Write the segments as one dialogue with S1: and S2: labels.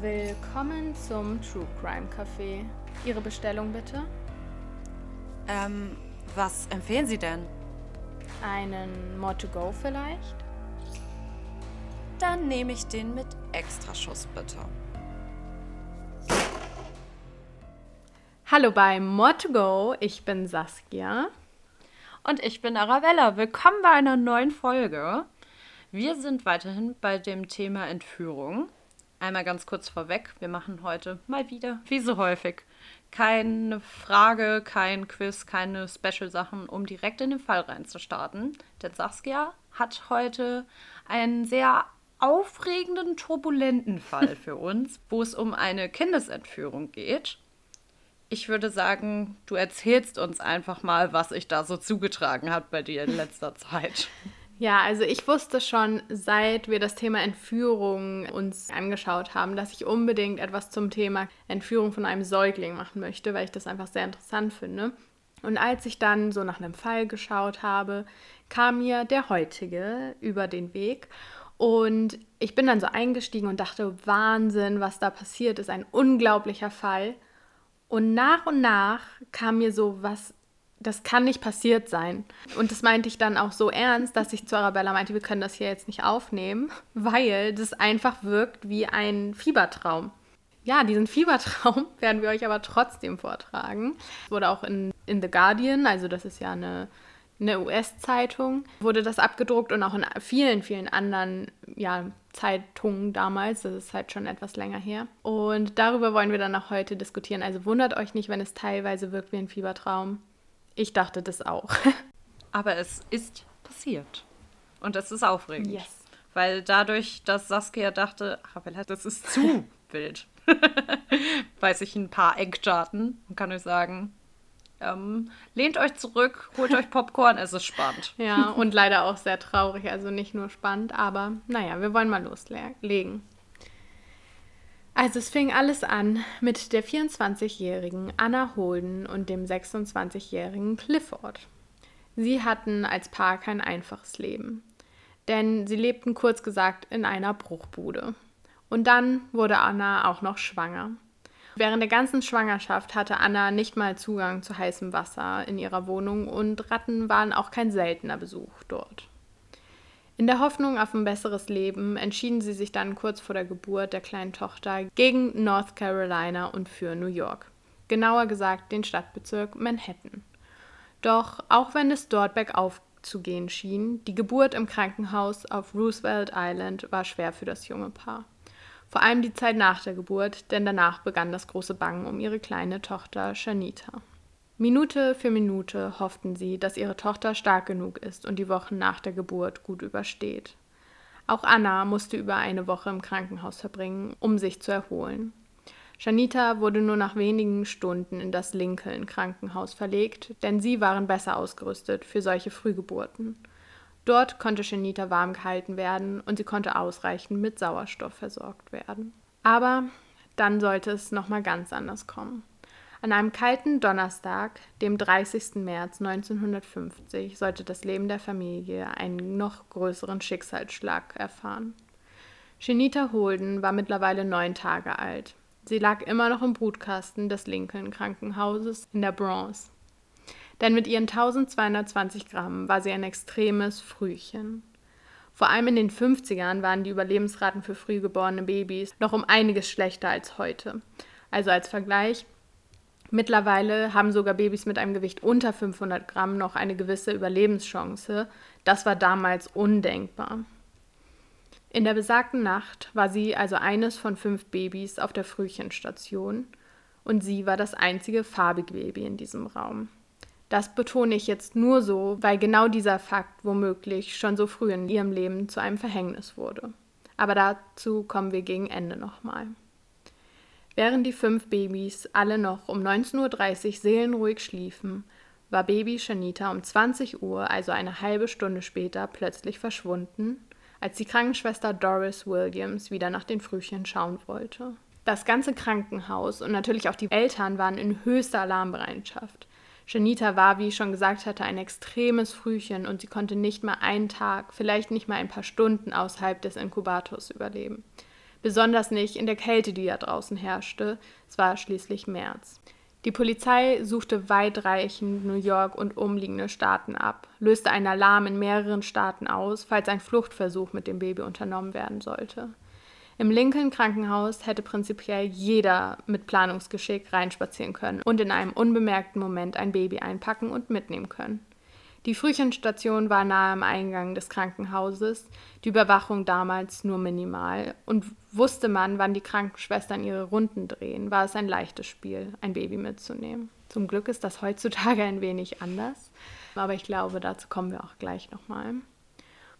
S1: Willkommen zum True Crime Café. Ihre Bestellung bitte?
S2: Ähm, was empfehlen Sie denn?
S1: Einen More to Go vielleicht?
S2: Dann nehme ich den mit Extraschuss bitte.
S1: Hallo bei More to Go, ich bin Saskia.
S2: Und ich bin Arabella. Willkommen bei einer neuen Folge. Wir sind weiterhin bei dem Thema Entführung. Einmal ganz kurz vorweg, wir machen heute mal wieder, wie so häufig, keine Frage, kein Quiz, keine Special-Sachen, um direkt in den Fall reinzustarten. Denn Saskia hat heute einen sehr aufregenden, turbulenten Fall für uns, wo es um eine Kindesentführung geht. Ich würde sagen, du erzählst uns einfach mal, was sich da so zugetragen hat bei dir in letzter Zeit.
S1: Ja, also ich wusste schon, seit wir das Thema Entführung uns angeschaut haben, dass ich unbedingt etwas zum Thema Entführung von einem Säugling machen möchte, weil ich das einfach sehr interessant finde. Und als ich dann so nach einem Fall geschaut habe, kam mir der heutige über den Weg. Und ich bin dann so eingestiegen und dachte, Wahnsinn, was da passiert ist, ein unglaublicher Fall. Und nach und nach kam mir so was das kann nicht passiert sein. Und das meinte ich dann auch so ernst, dass ich zu Arabella meinte, wir können das hier jetzt nicht aufnehmen, weil das einfach wirkt wie ein Fiebertraum. Ja, diesen Fiebertraum werden wir euch aber trotzdem vortragen. Es wurde auch in, in The Guardian, also das ist ja eine, eine US-Zeitung, wurde das abgedruckt und auch in vielen, vielen anderen ja, Zeitungen damals. Das ist halt schon etwas länger her. Und darüber wollen wir dann auch heute diskutieren. Also wundert euch nicht, wenn es teilweise wirkt wie ein Fiebertraum. Ich dachte das auch.
S2: Aber es ist passiert. Und es ist aufregend.
S1: Yes.
S2: Weil dadurch, dass Saskia dachte, Arabella, das ist zu wild, weiß ich ein paar Eckdaten und kann euch sagen, ähm, lehnt euch zurück, holt euch Popcorn, es ist spannend.
S1: Ja, und leider auch sehr traurig. Also nicht nur spannend, aber naja, wir wollen mal loslegen. Also es fing alles an mit der 24-jährigen Anna Holden und dem 26-jährigen Clifford. Sie hatten als Paar kein einfaches Leben, denn sie lebten kurz gesagt in einer Bruchbude. Und dann wurde Anna auch noch schwanger. Während der ganzen Schwangerschaft hatte Anna nicht mal Zugang zu heißem Wasser in ihrer Wohnung und Ratten waren auch kein seltener Besuch dort. In der Hoffnung auf ein besseres Leben entschieden sie sich dann kurz vor der Geburt der kleinen Tochter gegen North Carolina und für New York. Genauer gesagt den Stadtbezirk Manhattan. Doch auch wenn es dort bergauf zu gehen schien, die Geburt im Krankenhaus auf Roosevelt Island war schwer für das junge Paar. Vor allem die Zeit nach der Geburt, denn danach begann das große Bangen um ihre kleine Tochter Shanita. Minute für Minute hofften sie, dass ihre Tochter stark genug ist und die Wochen nach der Geburt gut übersteht. Auch Anna musste über eine Woche im Krankenhaus verbringen, um sich zu erholen. Janita wurde nur nach wenigen Stunden in das Lincoln Krankenhaus verlegt, denn sie waren besser ausgerüstet für solche Frühgeburten. Dort konnte Janita warm gehalten werden und sie konnte ausreichend mit Sauerstoff versorgt werden. Aber dann sollte es nochmal ganz anders kommen. An einem kalten Donnerstag, dem 30. März 1950, sollte das Leben der Familie einen noch größeren Schicksalsschlag erfahren. Shinita Holden war mittlerweile neun Tage alt. Sie lag immer noch im Brutkasten des Lincoln Krankenhauses in der Bronx. Denn mit ihren 1220 Gramm war sie ein extremes Frühchen. Vor allem in den 50ern waren die Überlebensraten für frühgeborene Babys noch um einiges schlechter als heute. Also als Vergleich, Mittlerweile haben sogar Babys mit einem Gewicht unter 500 Gramm noch eine gewisse Überlebenschance. Das war damals undenkbar. In der besagten Nacht war sie also eines von fünf Babys auf der Frühchenstation und sie war das einzige farbige Baby in diesem Raum. Das betone ich jetzt nur so, weil genau dieser Fakt womöglich schon so früh in ihrem Leben zu einem Verhängnis wurde. Aber dazu kommen wir gegen Ende nochmal. Während die fünf Babys alle noch um 19.30 Uhr seelenruhig schliefen, war Baby Shanita um 20 Uhr, also eine halbe Stunde später, plötzlich verschwunden, als die Krankenschwester Doris Williams wieder nach den Frühchen schauen wollte. Das ganze Krankenhaus und natürlich auch die Eltern waren in höchster Alarmbereitschaft. Janita war, wie ich schon gesagt hatte, ein extremes Frühchen und sie konnte nicht mal einen Tag, vielleicht nicht mal ein paar Stunden außerhalb des Inkubators überleben. Besonders nicht in der Kälte, die da draußen herrschte. Es war schließlich März. Die Polizei suchte weitreichend New York und umliegende Staaten ab, löste einen Alarm in mehreren Staaten aus, falls ein Fluchtversuch mit dem Baby unternommen werden sollte. Im Lincoln Krankenhaus hätte prinzipiell jeder mit Planungsgeschick reinspazieren können und in einem unbemerkten Moment ein Baby einpacken und mitnehmen können. Die Frühchenstation war nahe am Eingang des Krankenhauses, die Überwachung damals nur minimal. Und wusste man, wann die Krankenschwestern ihre Runden drehen, war es ein leichtes Spiel, ein Baby mitzunehmen. Zum Glück ist das heutzutage ein wenig anders, aber ich glaube, dazu kommen wir auch gleich nochmal.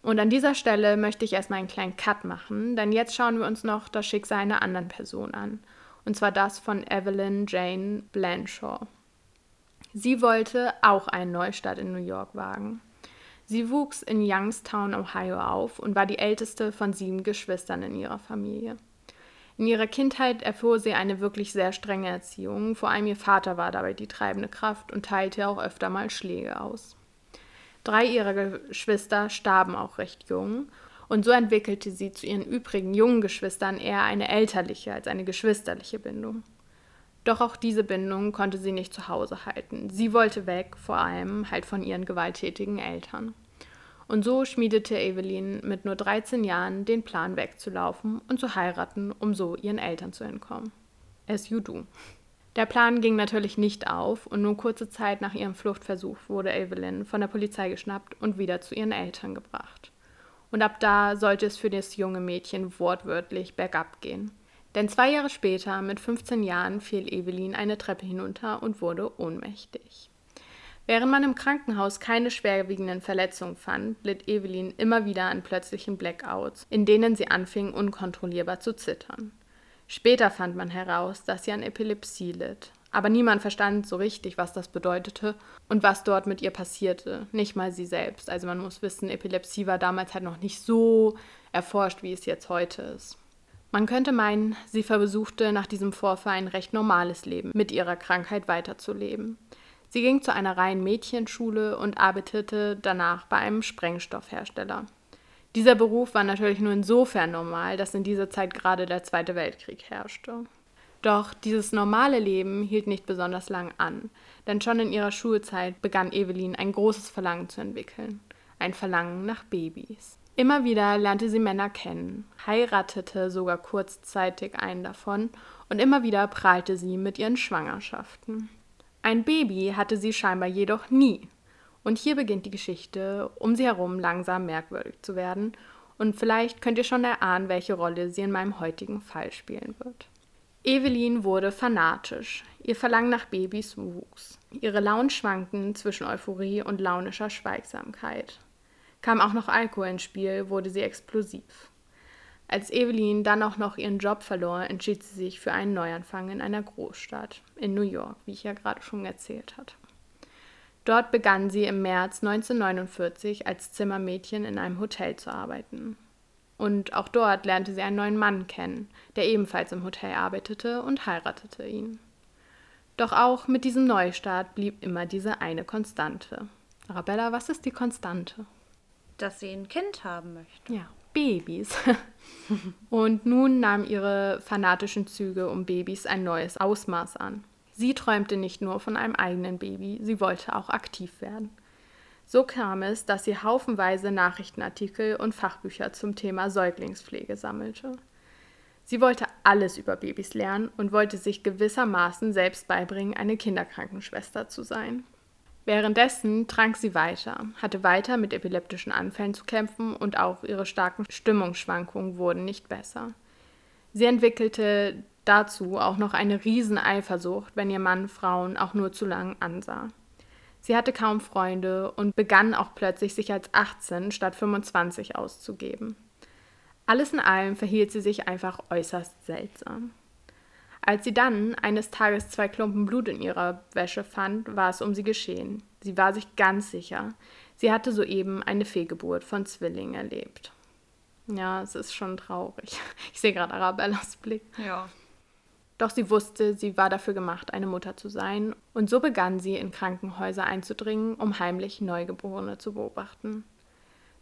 S1: Und an dieser Stelle möchte ich erstmal einen kleinen Cut machen, denn jetzt schauen wir uns noch das Schicksal einer anderen Person an. Und zwar das von Evelyn Jane Blanshaw. Sie wollte auch einen Neustart in New York wagen. Sie wuchs in Youngstown, Ohio auf und war die älteste von sieben Geschwistern in ihrer Familie. In ihrer Kindheit erfuhr sie eine wirklich sehr strenge Erziehung, vor allem ihr Vater war dabei die treibende Kraft und teilte auch öfter mal Schläge aus. Drei ihrer Geschwister starben auch recht jung, und so entwickelte sie zu ihren übrigen jungen Geschwistern eher eine elterliche als eine geschwisterliche Bindung. Doch auch diese Bindung konnte sie nicht zu Hause halten. Sie wollte weg, vor allem halt von ihren gewalttätigen Eltern. Und so schmiedete Evelyn mit nur 13 Jahren den Plan wegzulaufen und zu heiraten, um so ihren Eltern zu entkommen. As you do. Der Plan ging natürlich nicht auf und nur kurze Zeit nach ihrem Fluchtversuch wurde Evelyn von der Polizei geschnappt und wieder zu ihren Eltern gebracht. Und ab da sollte es für das junge Mädchen wortwörtlich bergab gehen. Denn zwei Jahre später, mit 15 Jahren, fiel Evelyn eine Treppe hinunter und wurde ohnmächtig. Während man im Krankenhaus keine schwerwiegenden Verletzungen fand, litt Evelyn immer wieder an plötzlichen Blackouts, in denen sie anfing, unkontrollierbar zu zittern. Später fand man heraus, dass sie an Epilepsie litt. Aber niemand verstand so richtig, was das bedeutete und was dort mit ihr passierte. Nicht mal sie selbst. Also man muss wissen, Epilepsie war damals halt noch nicht so erforscht, wie es jetzt heute ist. Man könnte meinen, sie versuchte nach diesem Vorfall ein recht normales Leben mit ihrer Krankheit weiterzuleben. Sie ging zu einer reinen Mädchenschule und arbeitete danach bei einem Sprengstoffhersteller. Dieser Beruf war natürlich nur insofern normal, dass in dieser Zeit gerade der Zweite Weltkrieg herrschte. Doch dieses normale Leben hielt nicht besonders lang an, denn schon in ihrer Schulzeit begann Evelyn ein großes Verlangen zu entwickeln. Ein Verlangen nach Babys. Immer wieder lernte sie Männer kennen, heiratete sogar kurzzeitig einen davon und immer wieder prahlte sie mit ihren Schwangerschaften. Ein Baby hatte sie scheinbar jedoch nie. Und hier beginnt die Geschichte um sie herum langsam merkwürdig zu werden und vielleicht könnt ihr schon erahnen, welche Rolle sie in meinem heutigen Fall spielen wird. Evelyn wurde fanatisch. Ihr Verlangen nach Babys wuchs. Ihre Launen schwankten zwischen Euphorie und launischer Schweigsamkeit. Kam auch noch Alkohol ins Spiel, wurde sie explosiv. Als Evelyn dann auch noch ihren Job verlor, entschied sie sich für einen Neuanfang in einer Großstadt, in New York, wie ich ja gerade schon erzählt hatte. Dort begann sie im März 1949 als Zimmermädchen in einem Hotel zu arbeiten. Und auch dort lernte sie einen neuen Mann kennen, der ebenfalls im Hotel arbeitete und heiratete ihn. Doch auch mit diesem Neustart blieb immer diese eine Konstante. Arabella, was ist die Konstante?
S2: Dass sie ein Kind haben möchte.
S1: Ja, Babys. und nun nahmen ihre fanatischen Züge um Babys ein neues Ausmaß an. Sie träumte nicht nur von einem eigenen Baby, sie wollte auch aktiv werden. So kam es, dass sie haufenweise Nachrichtenartikel und Fachbücher zum Thema Säuglingspflege sammelte. Sie wollte alles über Babys lernen und wollte sich gewissermaßen selbst beibringen, eine Kinderkrankenschwester zu sein. Währenddessen trank sie weiter, hatte weiter mit epileptischen Anfällen zu kämpfen und auch ihre starken Stimmungsschwankungen wurden nicht besser. Sie entwickelte dazu auch noch eine Rieseneifersucht, wenn ihr Mann Frauen auch nur zu lang ansah. Sie hatte kaum Freunde und begann auch plötzlich sich als 18 statt 25 auszugeben. Alles in allem verhielt sie sich einfach äußerst seltsam. Als sie dann eines Tages zwei Klumpen Blut in ihrer Wäsche fand, war es um sie geschehen. Sie war sich ganz sicher. Sie hatte soeben eine Fehlgeburt von Zwillingen erlebt. Ja, es ist schon traurig. Ich sehe gerade Arabellas Blick.
S2: Ja.
S1: Doch sie wusste, sie war dafür gemacht, eine Mutter zu sein, und so begann sie in Krankenhäuser einzudringen, um heimlich Neugeborene zu beobachten.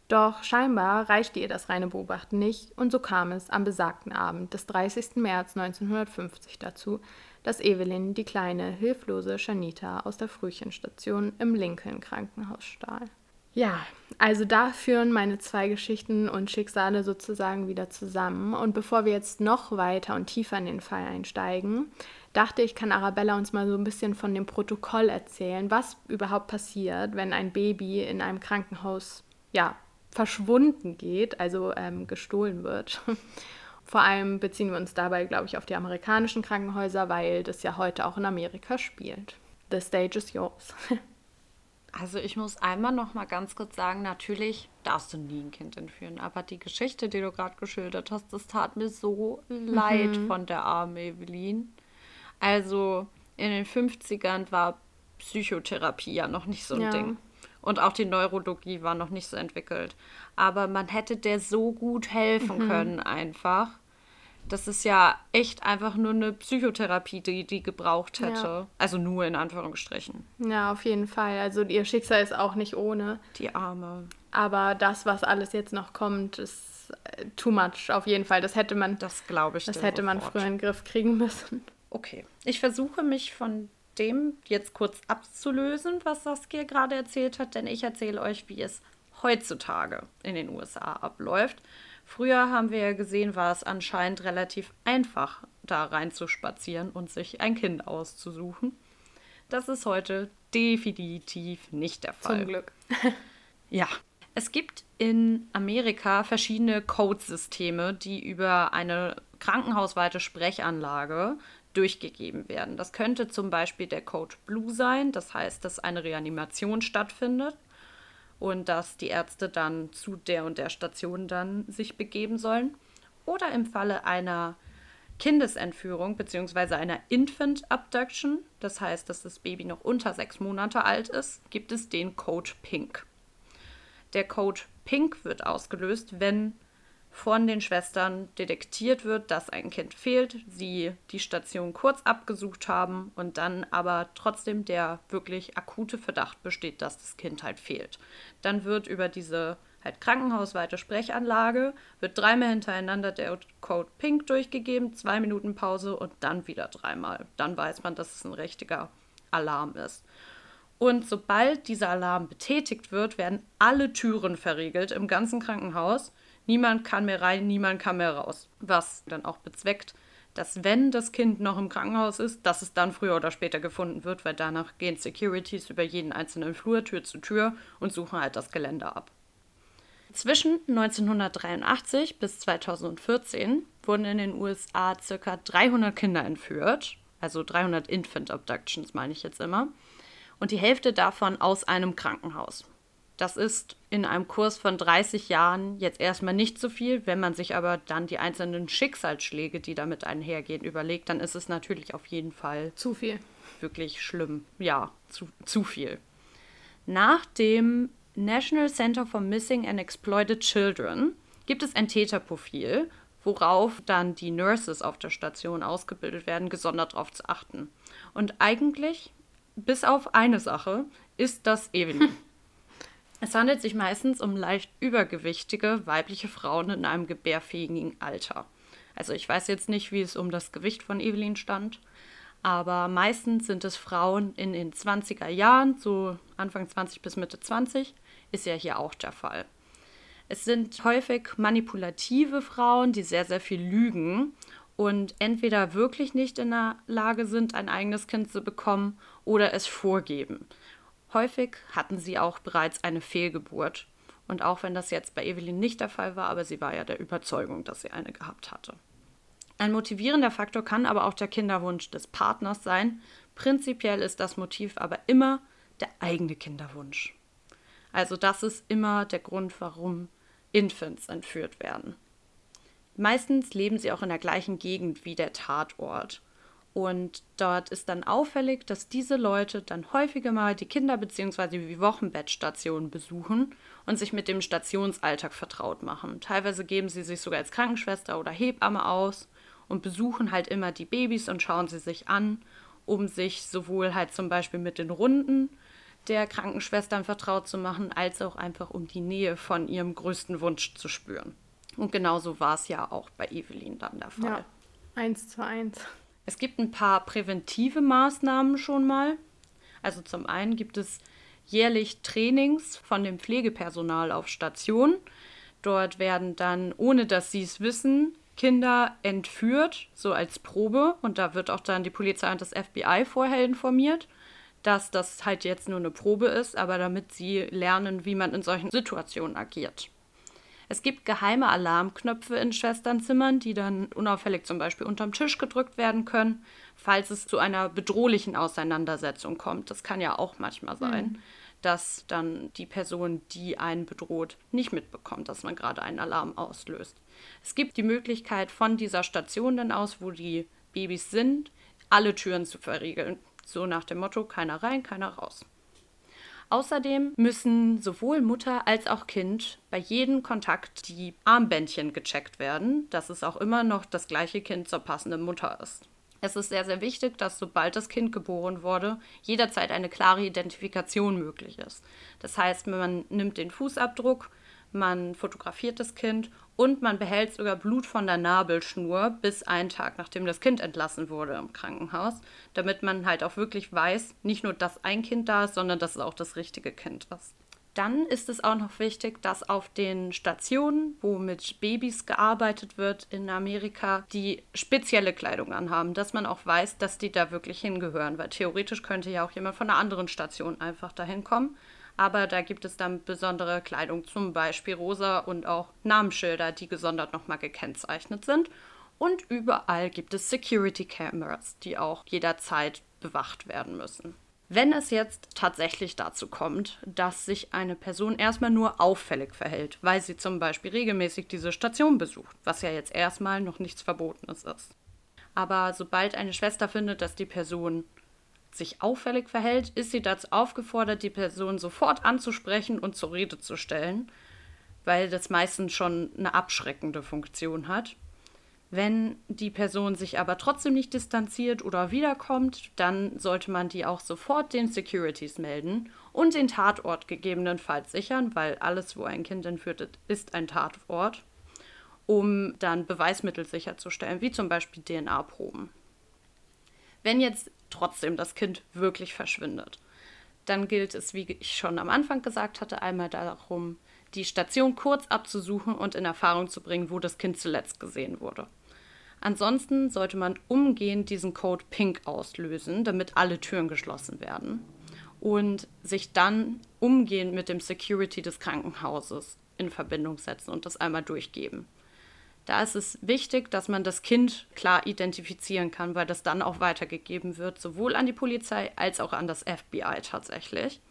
S1: Doch scheinbar reichte ihr das reine Beobachten nicht und so kam es am besagten Abend des 30. März 1950 dazu, dass Evelyn die kleine, hilflose Shanita aus der Frühchenstation im Lincoln Krankenhaus stahl. Ja, also da führen meine zwei Geschichten und Schicksale sozusagen wieder zusammen. Und bevor wir jetzt noch weiter und tiefer in den Fall einsteigen, dachte ich, kann Arabella uns mal so ein bisschen von dem Protokoll erzählen, was überhaupt passiert, wenn ein Baby in einem Krankenhaus ja, verschwunden geht, also ähm, gestohlen wird. Vor allem beziehen wir uns dabei, glaube ich, auf die amerikanischen Krankenhäuser, weil das ja heute auch in Amerika spielt. The stage is yours.
S2: Also ich muss einmal noch mal ganz kurz sagen, natürlich darfst du nie ein Kind entführen, aber die Geschichte, die du gerade geschildert hast, das tat mir so leid mhm. von der armen Evelyn. Also in den 50ern war Psychotherapie ja noch nicht so ein ja. Ding. Und auch die Neurologie war noch nicht so entwickelt. Aber man hätte der so gut helfen mhm. können, einfach. Das ist ja echt einfach nur eine Psychotherapie, die die gebraucht hätte. Ja. Also nur in Anführungsstrichen.
S1: Ja, auf jeden Fall. Also ihr Schicksal ist auch nicht ohne.
S2: Die Arme.
S1: Aber das, was alles jetzt noch kommt, ist äh, too much auf jeden Fall. Das hätte man.
S2: Das glaube ich.
S1: Das hätte sofort. man früher in den Griff kriegen müssen.
S2: Okay. Ich versuche mich von dem jetzt kurz abzulösen, was Saskia gerade erzählt hat, denn ich erzähle euch, wie es heutzutage in den USA abläuft. Früher haben wir ja gesehen, war es anscheinend relativ einfach, da reinzuspazieren und sich ein Kind auszusuchen. Das ist heute definitiv nicht der Fall.
S1: Zum Glück.
S2: ja. Es gibt in Amerika verschiedene Codesysteme, die über eine krankenhausweite Sprechanlage durchgegeben werden. Das könnte zum Beispiel der Code Blue sein, das heißt, dass eine Reanimation stattfindet und dass die Ärzte dann zu der und der Station dann sich begeben sollen. Oder im Falle einer Kindesentführung bzw. einer Infant Abduction, das heißt, dass das Baby noch unter sechs Monate alt ist, gibt es den Code Pink. Der Code Pink wird ausgelöst, wenn von den Schwestern detektiert wird, dass ein Kind fehlt, sie die Station kurz abgesucht haben und dann aber trotzdem der wirklich akute Verdacht besteht, dass das Kind halt fehlt. Dann wird über diese halt krankenhausweite Sprechanlage wird dreimal hintereinander der Code Pink durchgegeben, zwei Minuten Pause und dann wieder dreimal. Dann weiß man, dass es ein richtiger Alarm ist. Und sobald dieser Alarm betätigt wird, werden alle Türen verriegelt im ganzen Krankenhaus Niemand kann mehr rein, niemand kann mehr raus. Was dann auch bezweckt, dass wenn das Kind noch im Krankenhaus ist, dass es dann früher oder später gefunden wird, weil danach gehen Securities über jeden einzelnen Flur, Tür zu Tür und suchen halt das Gelände ab. Zwischen 1983 bis 2014 wurden in den USA ca. 300 Kinder entführt, also 300 Infant Abductions meine ich jetzt immer, und die Hälfte davon aus einem Krankenhaus. Das ist in einem Kurs von 30 Jahren jetzt erstmal nicht so viel. Wenn man sich aber dann die einzelnen Schicksalsschläge, die damit einhergehen, überlegt, dann ist es natürlich auf jeden Fall
S1: zu viel.
S2: Wirklich schlimm. Ja, zu, zu viel. Nach dem National Center for Missing and Exploited Children gibt es ein Täterprofil, worauf dann die Nurses auf der Station ausgebildet werden, gesondert darauf zu achten. Und eigentlich, bis auf eine Sache, ist das Evelyn. Es handelt sich meistens um leicht übergewichtige weibliche Frauen in einem gebärfähigen Alter. Also ich weiß jetzt nicht, wie es um das Gewicht von Evelyn stand, aber meistens sind es Frauen in den 20er Jahren, so Anfang 20 bis Mitte 20, ist ja hier auch der Fall. Es sind häufig manipulative Frauen, die sehr, sehr viel lügen und entweder wirklich nicht in der Lage sind, ein eigenes Kind zu bekommen oder es vorgeben. Häufig hatten sie auch bereits eine Fehlgeburt. Und auch wenn das jetzt bei Evelyn nicht der Fall war, aber sie war ja der Überzeugung, dass sie eine gehabt hatte. Ein motivierender Faktor kann aber auch der Kinderwunsch des Partners sein. Prinzipiell ist das Motiv aber immer der eigene Kinderwunsch. Also das ist immer der Grund, warum Infants entführt werden. Meistens leben sie auch in der gleichen Gegend wie der Tatort. Und dort ist dann auffällig, dass diese Leute dann häufiger mal die Kinder- bzw. die Wochenbettstationen besuchen und sich mit dem Stationsalltag vertraut machen. Teilweise geben sie sich sogar als Krankenschwester oder Hebamme aus und besuchen halt immer die Babys und schauen sie sich an, um sich sowohl halt zum Beispiel mit den Runden der Krankenschwestern vertraut zu machen, als auch einfach um die Nähe von ihrem größten Wunsch zu spüren. Und genauso war es ja auch bei Evelyn dann der Fall. Ja,
S1: eins zu eins.
S2: Es gibt ein paar präventive Maßnahmen schon mal. Also zum einen gibt es jährlich Trainings von dem Pflegepersonal auf Station. Dort werden dann, ohne dass sie es wissen, Kinder entführt, so als Probe. Und da wird auch dann die Polizei und das FBI vorher informiert, dass das halt jetzt nur eine Probe ist, aber damit sie lernen, wie man in solchen Situationen agiert. Es gibt geheime Alarmknöpfe in Schwesternzimmern, die dann unauffällig zum Beispiel unterm Tisch gedrückt werden können, falls es zu einer bedrohlichen Auseinandersetzung kommt. Das kann ja auch manchmal sein. Mhm dass dann die Person, die einen bedroht, nicht mitbekommt, dass man gerade einen Alarm auslöst. Es gibt die Möglichkeit von dieser Station dann aus, wo die Babys sind, alle Türen zu verriegeln. So nach dem Motto, keiner rein, keiner raus. Außerdem müssen sowohl Mutter als auch Kind bei jedem Kontakt die Armbändchen gecheckt werden, dass es auch immer noch das gleiche Kind zur passenden Mutter ist. Es ist sehr, sehr wichtig, dass sobald das Kind geboren wurde, jederzeit eine klare Identifikation möglich ist. Das heißt, man nimmt den Fußabdruck, man fotografiert das Kind und man behält sogar Blut von der Nabelschnur bis einen Tag, nachdem das Kind entlassen wurde im Krankenhaus, damit man halt auch wirklich weiß, nicht nur, dass ein Kind da ist, sondern dass es auch das richtige Kind ist. Dann ist es auch noch wichtig, dass auf den Stationen, wo mit Babys gearbeitet wird in Amerika, die spezielle Kleidung anhaben, dass man auch weiß, dass die da wirklich hingehören, weil theoretisch könnte ja auch jemand von einer anderen Station einfach dahin kommen. Aber da gibt es dann besondere Kleidung, zum Beispiel rosa und auch Namensschilder, die gesondert nochmal gekennzeichnet sind. Und überall gibt es Security Cameras, die auch jederzeit bewacht werden müssen. Wenn es jetzt tatsächlich dazu kommt, dass sich eine Person erstmal nur auffällig verhält, weil sie zum Beispiel regelmäßig diese Station besucht, was ja jetzt erstmal noch nichts Verbotenes ist. Aber sobald eine Schwester findet, dass die Person sich auffällig verhält, ist sie dazu aufgefordert, die Person sofort anzusprechen und zur Rede zu stellen, weil das meistens schon eine abschreckende Funktion hat. Wenn die Person sich aber trotzdem nicht distanziert oder wiederkommt, dann sollte man die auch sofort den Securities melden und den Tatort gegebenenfalls sichern, weil alles, wo ein Kind entführt ist, ist ein Tatort, um dann Beweismittel sicherzustellen, wie zum Beispiel DNA-Proben. Wenn jetzt trotzdem das Kind wirklich verschwindet, dann gilt es, wie ich schon am Anfang gesagt hatte, einmal darum, die Station kurz abzusuchen und in Erfahrung zu bringen, wo das Kind zuletzt gesehen wurde. Ansonsten sollte man umgehend diesen Code Pink auslösen, damit alle Türen geschlossen werden und sich dann umgehend mit dem Security des Krankenhauses in Verbindung setzen und das einmal durchgeben. Da ist es wichtig, dass man das Kind klar identifizieren kann, weil das dann auch weitergegeben wird, sowohl an die Polizei als auch an das FBI tatsächlich.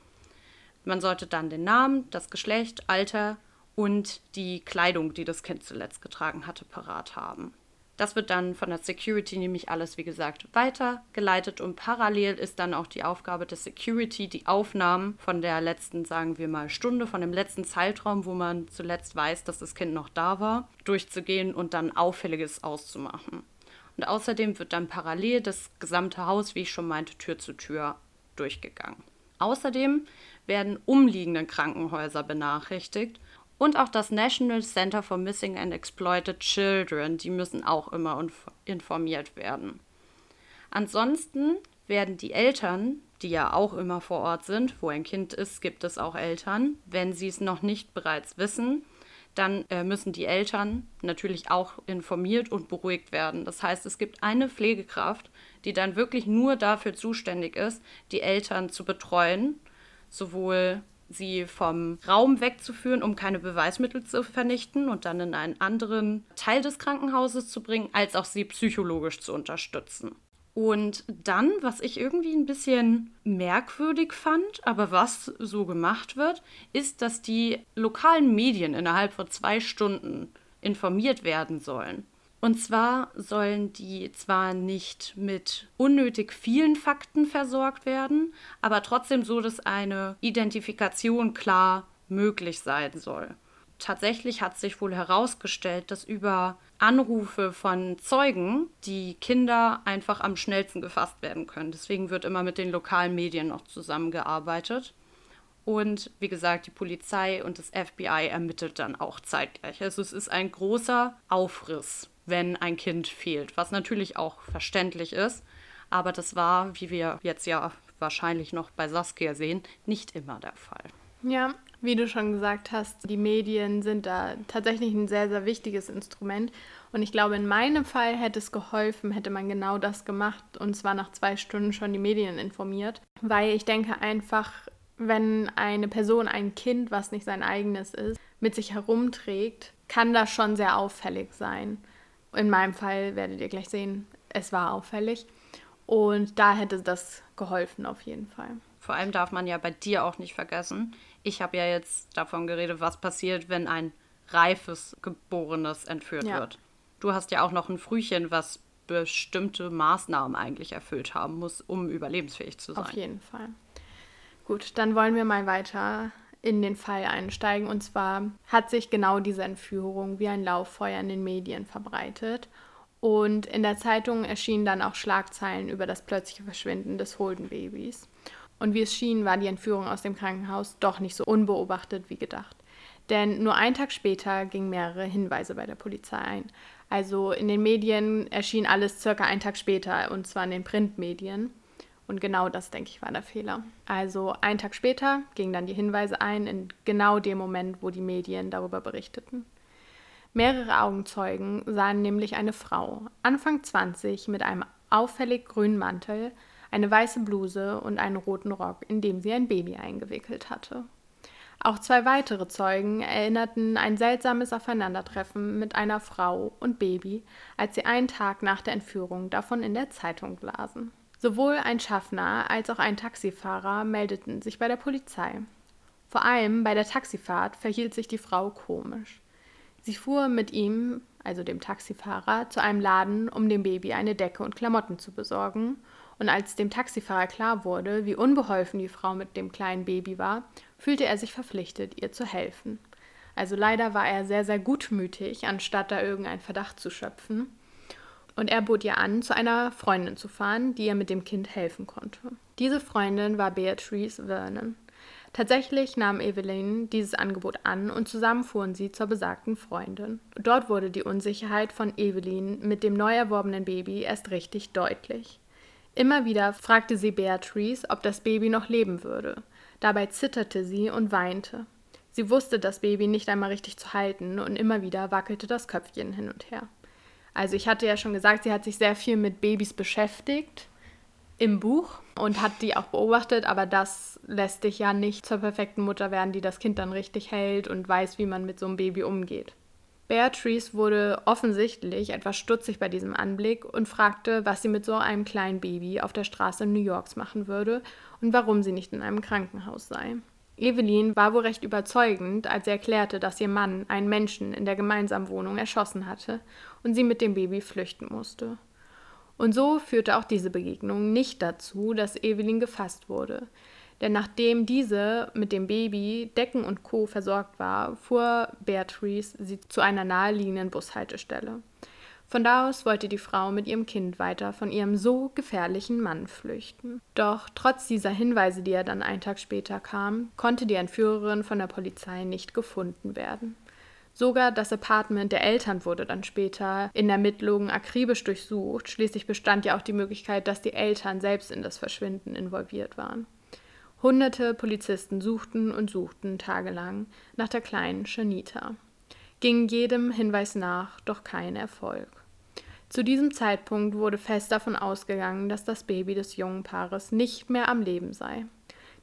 S2: Man sollte dann den Namen, das Geschlecht, Alter und die Kleidung, die das Kind zuletzt getragen hatte, parat haben. Das wird dann von der Security nämlich alles, wie gesagt, weitergeleitet und parallel ist dann auch die Aufgabe der Security, die Aufnahmen von der letzten, sagen wir mal, Stunde, von dem letzten Zeitraum, wo man zuletzt weiß, dass das Kind noch da war, durchzugehen und dann Auffälliges auszumachen. Und außerdem wird dann parallel das gesamte Haus, wie ich schon meinte, Tür zu Tür durchgegangen. Außerdem werden umliegende Krankenhäuser benachrichtigt und auch das National Center for Missing and Exploited Children, die müssen auch immer informiert werden. Ansonsten werden die Eltern, die ja auch immer vor Ort sind, wo ein Kind ist, gibt es auch Eltern, wenn sie es noch nicht bereits wissen, dann äh, müssen die Eltern natürlich auch informiert und beruhigt werden. Das heißt, es gibt eine Pflegekraft, die dann wirklich nur dafür zuständig ist, die Eltern zu betreuen, sowohl sie vom Raum wegzuführen, um keine Beweismittel zu vernichten und dann in einen anderen Teil des Krankenhauses zu bringen, als auch sie psychologisch zu unterstützen. Und dann, was ich irgendwie ein bisschen merkwürdig fand, aber was so gemacht wird, ist, dass die lokalen Medien innerhalb von zwei Stunden informiert werden sollen. Und zwar sollen die zwar nicht mit unnötig vielen Fakten versorgt werden, aber trotzdem so, dass eine Identifikation klar möglich sein soll. Tatsächlich hat sich wohl herausgestellt, dass über Anrufe von Zeugen die Kinder einfach am schnellsten gefasst werden können. Deswegen wird immer mit den lokalen Medien noch zusammengearbeitet. Und wie gesagt, die Polizei und das FBI ermittelt dann auch zeitgleich. Also es ist ein großer Aufriss, wenn ein Kind fehlt, was natürlich auch verständlich ist. Aber das war, wie wir jetzt ja wahrscheinlich noch bei Saskia sehen, nicht immer der Fall.
S1: Ja, wie du schon gesagt hast, die Medien sind da tatsächlich ein sehr, sehr wichtiges Instrument. Und ich glaube, in meinem Fall hätte es geholfen, hätte man genau das gemacht und zwar nach zwei Stunden schon die Medien informiert. Weil ich denke einfach, wenn eine Person ein Kind, was nicht sein eigenes ist, mit sich herumträgt, kann das schon sehr auffällig sein. In meinem Fall werdet ihr gleich sehen, es war auffällig. Und da hätte das geholfen auf jeden Fall.
S2: Vor allem darf man ja bei dir auch nicht vergessen, ich habe ja jetzt davon geredet, was passiert, wenn ein reifes Geborenes entführt ja. wird. Du hast ja auch noch ein Frühchen, was bestimmte Maßnahmen eigentlich erfüllt haben muss, um überlebensfähig zu sein.
S1: Auf jeden Fall. Gut, dann wollen wir mal weiter in den Fall einsteigen. Und zwar hat sich genau diese Entführung wie ein Lauffeuer in den Medien verbreitet. Und in der Zeitung erschienen dann auch Schlagzeilen über das plötzliche Verschwinden des Holden-Babys. Und wie es schien, war die Entführung aus dem Krankenhaus doch nicht so unbeobachtet wie gedacht. Denn nur einen Tag später gingen mehrere Hinweise bei der Polizei ein. Also in den Medien erschien alles circa einen Tag später, und zwar in den Printmedien. Und genau das, denke ich, war der Fehler. Also einen Tag später gingen dann die Hinweise ein, in genau dem Moment, wo die Medien darüber berichteten. Mehrere Augenzeugen sahen nämlich eine Frau, Anfang 20, mit einem auffällig grünen Mantel, eine weiße Bluse und einen roten Rock, in dem sie ein Baby eingewickelt hatte. Auch zwei weitere Zeugen erinnerten ein seltsames Aufeinandertreffen mit einer Frau und Baby, als sie einen Tag nach der Entführung davon in der Zeitung lasen. Sowohl ein Schaffner als auch ein Taxifahrer meldeten sich bei der Polizei. Vor allem bei der Taxifahrt verhielt sich die Frau komisch. Sie fuhr mit ihm, also dem Taxifahrer, zu einem Laden, um dem Baby eine Decke und Klamotten zu besorgen, und als dem Taxifahrer klar wurde, wie unbeholfen die Frau mit dem kleinen Baby war, fühlte er sich verpflichtet, ihr zu helfen. Also leider war er sehr, sehr gutmütig, anstatt da irgendeinen Verdacht zu schöpfen. Und er bot ihr an, zu einer Freundin zu fahren, die ihr mit dem Kind helfen konnte. Diese Freundin war Beatrice Vernon. Tatsächlich nahm Evelyn dieses Angebot an und zusammen fuhren sie zur besagten Freundin. Dort wurde die Unsicherheit von Evelyn mit dem neu erworbenen Baby erst richtig deutlich. Immer wieder fragte sie Beatrice, ob das Baby noch leben würde. Dabei zitterte sie und weinte. Sie wusste das Baby nicht einmal richtig zu halten und immer wieder wackelte das Köpfchen hin und her. Also ich hatte ja schon gesagt, sie hat sich sehr viel mit Babys beschäftigt im Buch und hat die auch beobachtet, aber das lässt dich ja nicht zur perfekten Mutter werden, die das Kind dann richtig hält und weiß, wie man mit so einem Baby umgeht. Beatrice wurde offensichtlich etwas stutzig bei diesem Anblick und fragte, was sie mit so einem kleinen Baby auf der Straße New Yorks machen würde und warum sie nicht in einem Krankenhaus sei. Evelyn war wohl recht überzeugend, als sie erklärte, dass ihr Mann einen Menschen in der gemeinsamen Wohnung erschossen hatte und sie mit dem Baby flüchten musste. Und so führte auch diese Begegnung nicht dazu, dass Evelyn gefasst wurde. Denn nachdem diese mit dem Baby, Decken und Co. versorgt war, fuhr Beatrice sie zu einer naheliegenden Bushaltestelle. Von da aus wollte die Frau mit ihrem Kind weiter von ihrem so gefährlichen Mann flüchten. Doch trotz dieser Hinweise, die er dann einen Tag später kam, konnte die Entführerin von der Polizei nicht gefunden werden. Sogar das Apartment der Eltern wurde dann später in Ermittlungen akribisch durchsucht. Schließlich bestand ja auch die Möglichkeit, dass die Eltern selbst in das Verschwinden involviert waren. Hunderte Polizisten suchten und suchten tagelang nach der kleinen Shanita, gingen jedem Hinweis nach, doch kein Erfolg. Zu diesem Zeitpunkt wurde fest davon ausgegangen, dass das Baby des jungen Paares nicht mehr am Leben sei.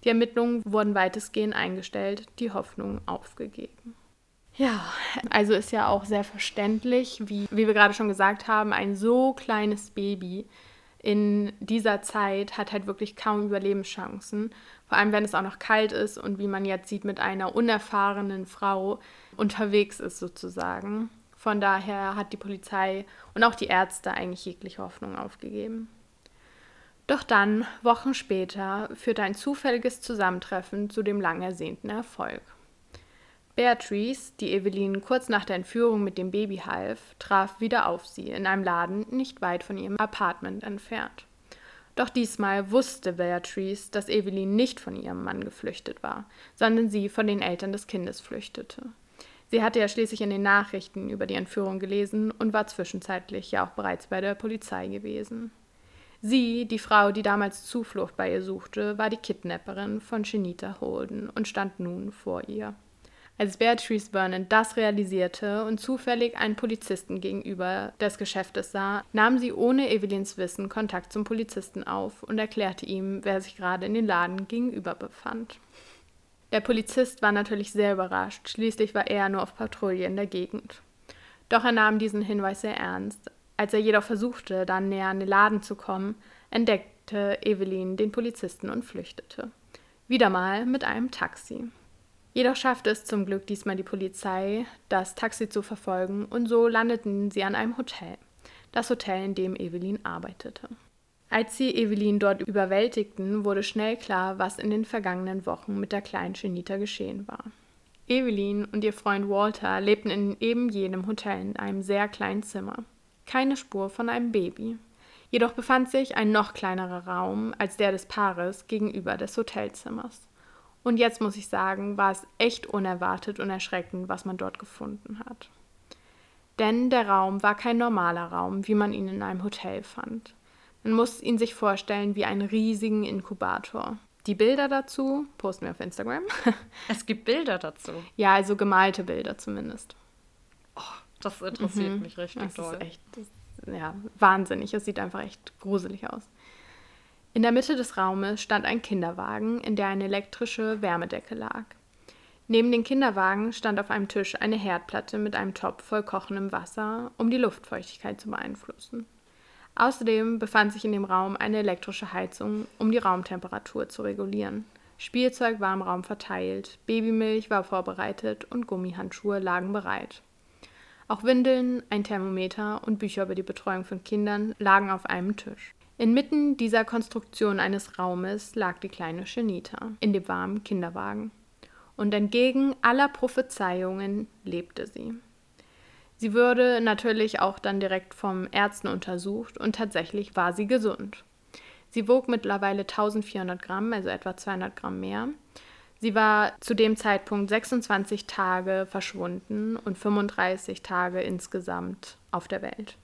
S1: Die Ermittlungen wurden weitestgehend eingestellt, die Hoffnung aufgegeben. Ja, also ist ja auch sehr verständlich, wie, wie wir gerade schon gesagt haben, ein so kleines Baby in dieser Zeit hat halt wirklich kaum Überlebenschancen. Vor allem, wenn es auch noch kalt ist und wie man jetzt sieht, mit einer unerfahrenen Frau unterwegs ist sozusagen. Von daher hat die Polizei und auch die Ärzte eigentlich jegliche Hoffnung aufgegeben. Doch dann, Wochen später, führte ein zufälliges Zusammentreffen zu dem lang ersehnten Erfolg. Beatrice, die Evelyn kurz nach der Entführung mit dem Baby half, traf wieder auf sie in einem Laden nicht weit von ihrem Apartment entfernt. Doch diesmal wusste Beatrice, dass Evelyn nicht von ihrem Mann geflüchtet war, sondern sie von den Eltern des Kindes flüchtete. Sie hatte ja schließlich in den Nachrichten über die Entführung gelesen und war zwischenzeitlich ja auch bereits bei der Polizei gewesen. Sie, die Frau, die damals Zuflucht bei ihr suchte, war die Kidnapperin von Shanita Holden und stand nun vor ihr. Als Beatrice Vernon das realisierte und zufällig einen Polizisten gegenüber des Geschäftes sah, nahm sie ohne Evelyns Wissen Kontakt zum Polizisten auf und erklärte ihm, wer sich gerade in den Laden gegenüber befand. Der Polizist war natürlich sehr überrascht, schließlich war er nur auf Patrouille in der Gegend. Doch er nahm diesen Hinweis sehr ernst. Als er jedoch versuchte, dann näher an den Laden zu kommen, entdeckte Evelyn den Polizisten und flüchtete. Wieder mal mit einem Taxi. Jedoch schaffte es zum Glück diesmal die Polizei, das Taxi zu verfolgen, und so landeten sie an einem Hotel. Das Hotel, in dem Evelyn arbeitete. Als sie Evelyn dort überwältigten, wurde schnell klar, was in den vergangenen Wochen mit der kleinen Shanita geschehen war. Evelyn und ihr Freund Walter lebten in eben jenem Hotel in einem sehr kleinen Zimmer. Keine Spur von einem Baby. Jedoch befand sich ein noch kleinerer Raum als der des Paares gegenüber des Hotelzimmers. Und jetzt muss ich sagen, war es echt unerwartet und erschreckend, was man dort gefunden hat. Denn der Raum war kein normaler Raum, wie man ihn in einem Hotel fand. Man muss ihn sich vorstellen wie einen riesigen Inkubator. Die Bilder dazu posten wir auf Instagram.
S2: Es gibt Bilder dazu.
S1: Ja, also gemalte Bilder zumindest.
S2: Oh, das interessiert mhm. mich richtig
S1: das
S2: doll.
S1: Ist echt, das, ja, wahnsinnig. Es sieht einfach echt gruselig aus. In der Mitte des Raumes stand ein Kinderwagen, in der eine elektrische Wärmedecke lag. Neben den Kinderwagen stand auf einem Tisch eine Herdplatte mit einem Topf voll kochendem Wasser, um die Luftfeuchtigkeit zu beeinflussen. Außerdem befand sich in dem Raum eine elektrische Heizung, um die Raumtemperatur zu regulieren. Spielzeug war im Raum verteilt, Babymilch war vorbereitet und Gummihandschuhe lagen bereit. Auch Windeln, ein Thermometer und Bücher über die Betreuung von Kindern lagen auf einem Tisch. Inmitten dieser Konstruktion eines Raumes lag die kleine Shanita in dem warmen Kinderwagen. Und entgegen aller Prophezeiungen lebte sie. Sie wurde natürlich auch dann direkt vom Ärzten untersucht und tatsächlich war sie gesund. Sie wog mittlerweile 1400 Gramm, also etwa 200 Gramm mehr. Sie war zu dem Zeitpunkt 26 Tage verschwunden und 35 Tage insgesamt auf der Welt.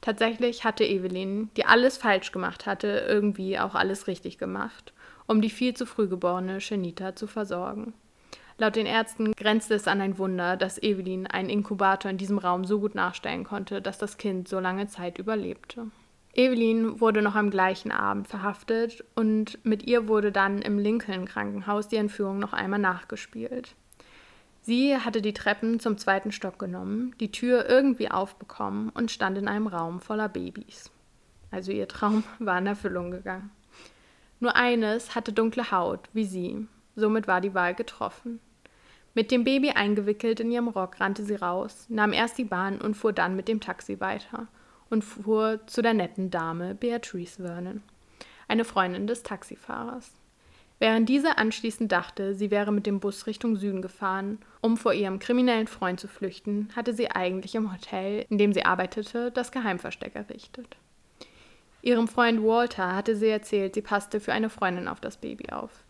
S1: Tatsächlich hatte Evelyn, die alles falsch gemacht hatte, irgendwie auch alles richtig gemacht, um die viel zu früh geborene Shanita zu versorgen. Laut den Ärzten grenzte es an ein Wunder, dass Evelyn einen Inkubator in diesem Raum so gut nachstellen konnte, dass das Kind so lange Zeit überlebte. Evelyn wurde noch am gleichen Abend verhaftet und mit ihr wurde dann im Lincoln Krankenhaus die Entführung noch einmal nachgespielt. Sie hatte die Treppen zum zweiten Stock genommen, die Tür irgendwie aufbekommen und stand in einem Raum voller Babys. Also ihr Traum war in Erfüllung gegangen. Nur eines hatte dunkle Haut, wie sie. Somit war die Wahl getroffen. Mit dem Baby eingewickelt in ihrem Rock rannte sie raus, nahm erst die Bahn und fuhr dann mit dem Taxi weiter und fuhr zu der netten Dame Beatrice Vernon, eine Freundin des Taxifahrers. Während diese anschließend dachte, sie wäre mit dem Bus Richtung Süden gefahren, um vor ihrem kriminellen Freund zu flüchten, hatte sie eigentlich im Hotel, in dem sie arbeitete, das Geheimversteck errichtet. Ihrem Freund Walter hatte sie erzählt, sie passte für eine Freundin auf das Baby auf.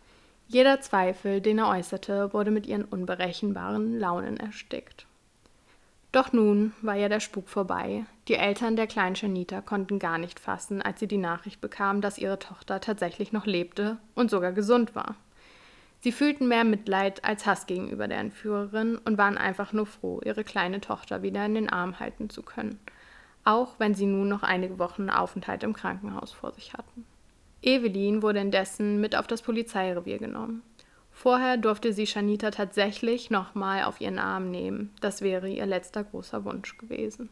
S1: Jeder Zweifel, den er äußerte, wurde mit ihren unberechenbaren Launen erstickt. Doch nun war ja der Spuk vorbei. Die Eltern der kleinen Janita konnten gar nicht fassen, als sie die Nachricht bekamen, dass ihre Tochter tatsächlich noch lebte und sogar gesund war. Sie fühlten mehr Mitleid als Hass gegenüber der Entführerin und waren einfach nur froh, ihre kleine Tochter wieder in den Arm halten zu können, auch wenn sie nun noch einige Wochen Aufenthalt im Krankenhaus vor sich hatten. Evelyn wurde indessen mit auf das Polizeirevier genommen. Vorher durfte sie Shanita tatsächlich nochmal auf ihren Arm nehmen. Das wäre ihr letzter großer Wunsch gewesen.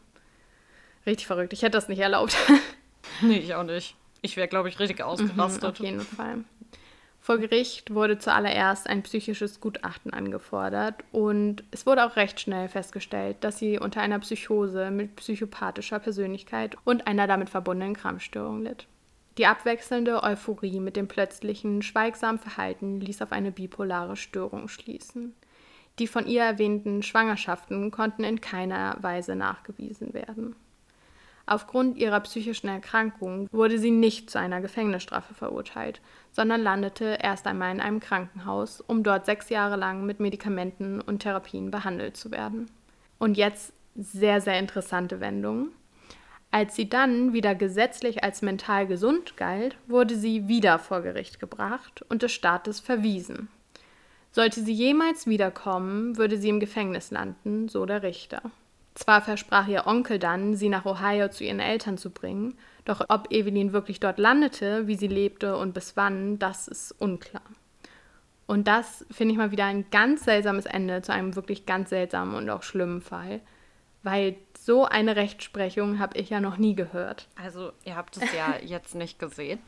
S1: Richtig verrückt. Ich hätte das nicht erlaubt.
S2: nee, ich auch nicht. Ich wäre, glaube ich, richtig mhm, ausgerastet.
S1: Mhm, auf jeden Fall. Vor Gericht wurde zuallererst ein psychisches Gutachten angefordert und es wurde auch recht schnell festgestellt, dass sie unter einer Psychose mit psychopathischer Persönlichkeit und einer damit verbundenen Krampfstörung litt. Die abwechselnde Euphorie mit dem plötzlichen, schweigsamen Verhalten ließ auf eine bipolare Störung schließen. Die von ihr erwähnten Schwangerschaften konnten in keiner Weise nachgewiesen werden. Aufgrund ihrer psychischen Erkrankung wurde sie nicht zu einer Gefängnisstrafe verurteilt, sondern landete erst einmal in einem Krankenhaus, um dort sechs Jahre lang mit Medikamenten und Therapien behandelt zu werden. Und jetzt sehr, sehr interessante Wendung. Als sie dann wieder gesetzlich als mental gesund galt, wurde sie wieder vor Gericht gebracht und des Staates verwiesen. Sollte sie jemals wiederkommen, würde sie im Gefängnis landen, so der Richter. Zwar versprach ihr Onkel dann, sie nach Ohio zu ihren Eltern zu bringen, doch ob Evelyn wirklich dort landete, wie sie lebte und bis wann, das ist unklar. Und das finde ich mal wieder ein ganz seltsames Ende zu einem wirklich ganz seltsamen und auch schlimmen Fall, weil so eine Rechtsprechung habe ich ja noch nie gehört.
S2: Also ihr habt es ja jetzt nicht gesehen,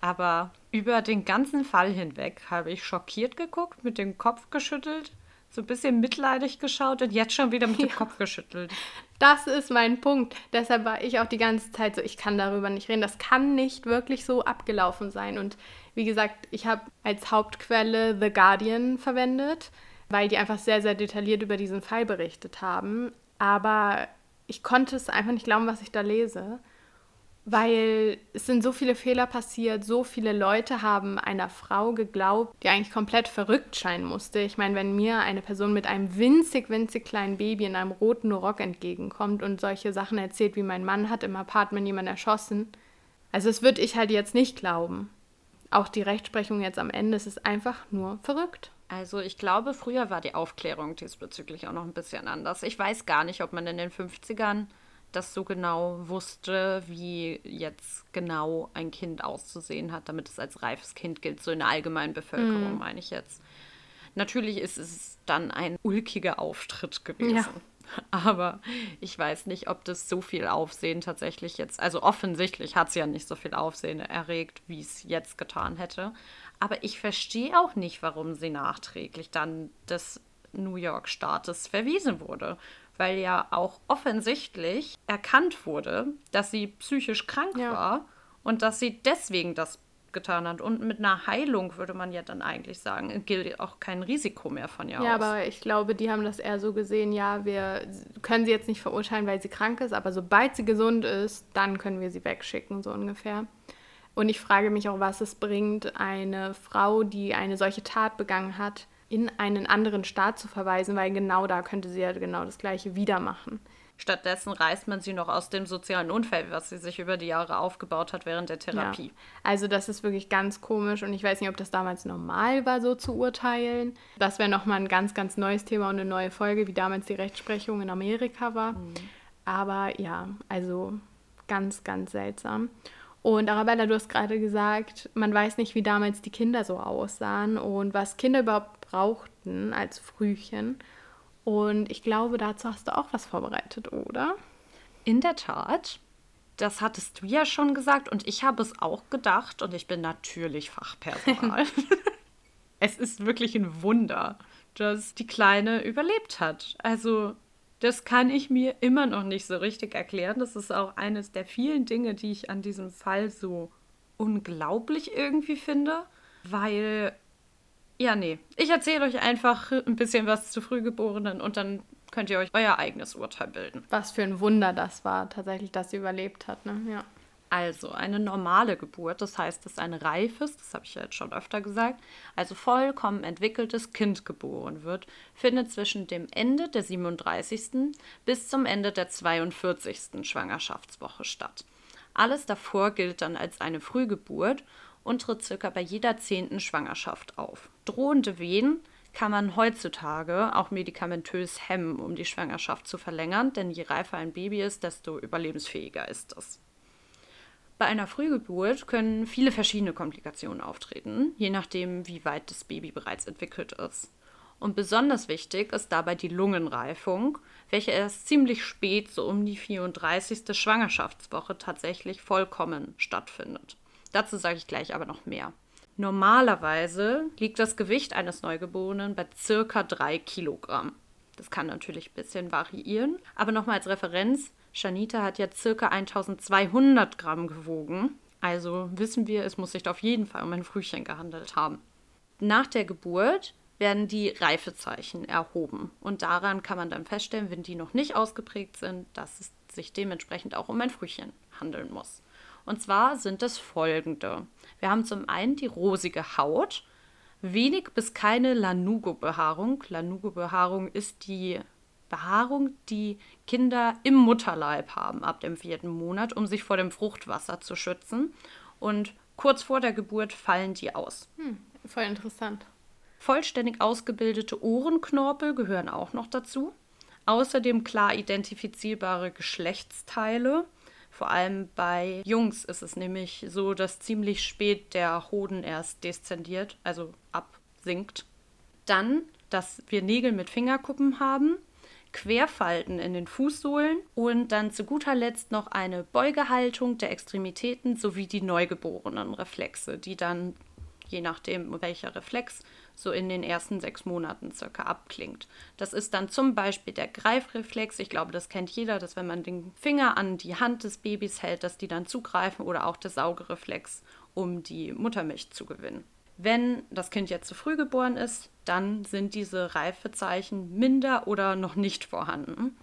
S2: aber über den ganzen Fall hinweg habe ich schockiert geguckt, mit dem Kopf geschüttelt so ein bisschen mitleidig geschaut und jetzt schon wieder mit dem ja. Kopf geschüttelt.
S1: Das ist mein Punkt. Deshalb war ich auch die ganze Zeit so, ich kann darüber nicht reden. Das kann nicht wirklich so abgelaufen sein. Und wie gesagt, ich habe als Hauptquelle The Guardian verwendet, weil die einfach sehr, sehr detailliert über diesen Fall berichtet haben. Aber ich konnte es einfach nicht glauben, was ich da lese weil es sind so viele Fehler passiert, so viele Leute haben einer Frau geglaubt, die eigentlich komplett verrückt scheinen musste. Ich meine, wenn mir eine Person mit einem winzig, winzig kleinen Baby in einem roten Rock entgegenkommt und solche Sachen erzählt, wie mein Mann hat im Apartment jemanden erschossen, also das würde ich halt jetzt nicht glauben. Auch die Rechtsprechung jetzt am Ende, es ist einfach nur verrückt.
S2: Also ich glaube, früher war die Aufklärung diesbezüglich auch noch ein bisschen anders. Ich weiß gar nicht, ob man in den 50ern das so genau wusste, wie jetzt genau ein Kind auszusehen hat, damit es als reifes Kind gilt, so in der allgemeinen Bevölkerung, mhm. meine ich jetzt. Natürlich ist es dann ein ulkiger Auftritt gewesen. Ja. Aber ich weiß nicht, ob das so viel Aufsehen tatsächlich jetzt, also offensichtlich hat es ja nicht so viel Aufsehen erregt, wie es jetzt getan hätte. Aber ich verstehe auch nicht, warum sie nachträglich dann des New York Staates verwiesen wurde weil ja auch offensichtlich erkannt wurde, dass sie psychisch krank ja. war und dass sie deswegen das getan hat. Und mit einer Heilung würde man ja dann eigentlich sagen, gilt auch kein Risiko mehr von ihr
S1: ja,
S2: aus.
S1: Ja, aber ich glaube, die haben das eher so gesehen, ja, wir können sie jetzt nicht verurteilen, weil sie krank ist, aber sobald sie gesund ist, dann können wir sie wegschicken, so ungefähr. Und ich frage mich auch, was es bringt, eine Frau, die eine solche Tat begangen hat, in einen anderen Staat zu verweisen, weil genau da könnte sie ja genau das Gleiche wieder machen.
S2: Stattdessen reißt man sie noch aus dem sozialen Unfall, was sie sich über die Jahre aufgebaut hat während der Therapie. Ja.
S1: Also das ist wirklich ganz komisch und ich weiß nicht, ob das damals normal war, so zu urteilen. Das wäre nochmal ein ganz, ganz neues Thema und eine neue Folge, wie damals die Rechtsprechung in Amerika war. Mhm. Aber ja, also ganz, ganz seltsam. Und Arabella, du hast gerade gesagt, man weiß nicht, wie damals die Kinder so aussahen und was Kinder überhaupt brauchten als Frühchen. Und ich glaube, dazu hast du auch was vorbereitet, oder?
S2: In der Tat. Das hattest du ja schon gesagt und ich habe es auch gedacht und ich bin natürlich Fachpersonal. es ist wirklich ein Wunder, dass die Kleine überlebt hat. Also, das kann ich mir immer noch nicht so richtig erklären. Das ist auch eines der vielen Dinge, die ich an diesem Fall so unglaublich irgendwie finde, weil ja, nee. Ich erzähle euch einfach ein bisschen was zu Frühgeborenen und dann könnt ihr euch euer eigenes Urteil bilden.
S1: Was für ein Wunder das war, tatsächlich, dass sie überlebt hat, ne? Ja.
S2: Also eine normale Geburt, das heißt, dass ein reifes, das habe ich ja jetzt schon öfter gesagt, also vollkommen entwickeltes Kind geboren wird, findet zwischen dem Ende der 37. bis zum Ende der 42. Schwangerschaftswoche statt. Alles davor gilt dann als eine Frühgeburt und tritt circa bei jeder zehnten Schwangerschaft auf. Drohende Wehen kann man heutzutage auch medikamentös hemmen, um die Schwangerschaft zu verlängern, denn je reifer ein Baby ist, desto überlebensfähiger ist es. Bei einer Frühgeburt können viele verschiedene Komplikationen auftreten, je nachdem, wie weit das Baby bereits entwickelt ist. Und besonders wichtig ist dabei die Lungenreifung, welche erst ziemlich spät, so um die 34. Schwangerschaftswoche, tatsächlich vollkommen stattfindet. Dazu sage ich gleich aber noch mehr. Normalerweise liegt das Gewicht eines Neugeborenen bei circa 3 Kilogramm. Das kann natürlich ein bisschen variieren, aber nochmal als Referenz, Shanita hat ja circa 1200 Gramm gewogen. Also wissen wir, es muss sich auf jeden Fall um ein Frühchen gehandelt haben. Nach der Geburt werden die Reifezeichen erhoben. Und daran kann man dann feststellen, wenn die noch nicht ausgeprägt sind, dass es sich dementsprechend auch um ein Frühchen handeln muss. Und zwar sind es folgende. Wir haben zum einen die rosige Haut, wenig bis keine Lanugo-Behaarung. Lanugo-Behaarung ist die Behaarung, die Kinder im Mutterleib haben ab dem vierten Monat, um sich vor dem Fruchtwasser zu schützen. Und kurz vor der Geburt fallen die aus.
S1: Hm, voll interessant.
S2: Vollständig ausgebildete Ohrenknorpel gehören auch noch dazu. Außerdem klar identifizierbare Geschlechtsteile. Vor allem bei Jungs ist es nämlich so, dass ziemlich spät der Hoden erst deszendiert, also absinkt. Dann, dass wir Nägel mit Fingerkuppen haben, Querfalten in den Fußsohlen und dann zu guter Letzt noch eine Beugehaltung der Extremitäten sowie die neugeborenen Reflexe, die dann, je nachdem welcher Reflex, so in den ersten sechs Monaten circa abklingt. Das ist dann zum Beispiel der Greifreflex. Ich glaube, das kennt jeder, dass wenn man den Finger an die Hand des Babys hält, dass die dann zugreifen oder auch der Saugereflex, um die Muttermilch zu gewinnen. Wenn das Kind jetzt zu früh geboren ist, dann sind diese Reifezeichen minder oder noch nicht vorhanden.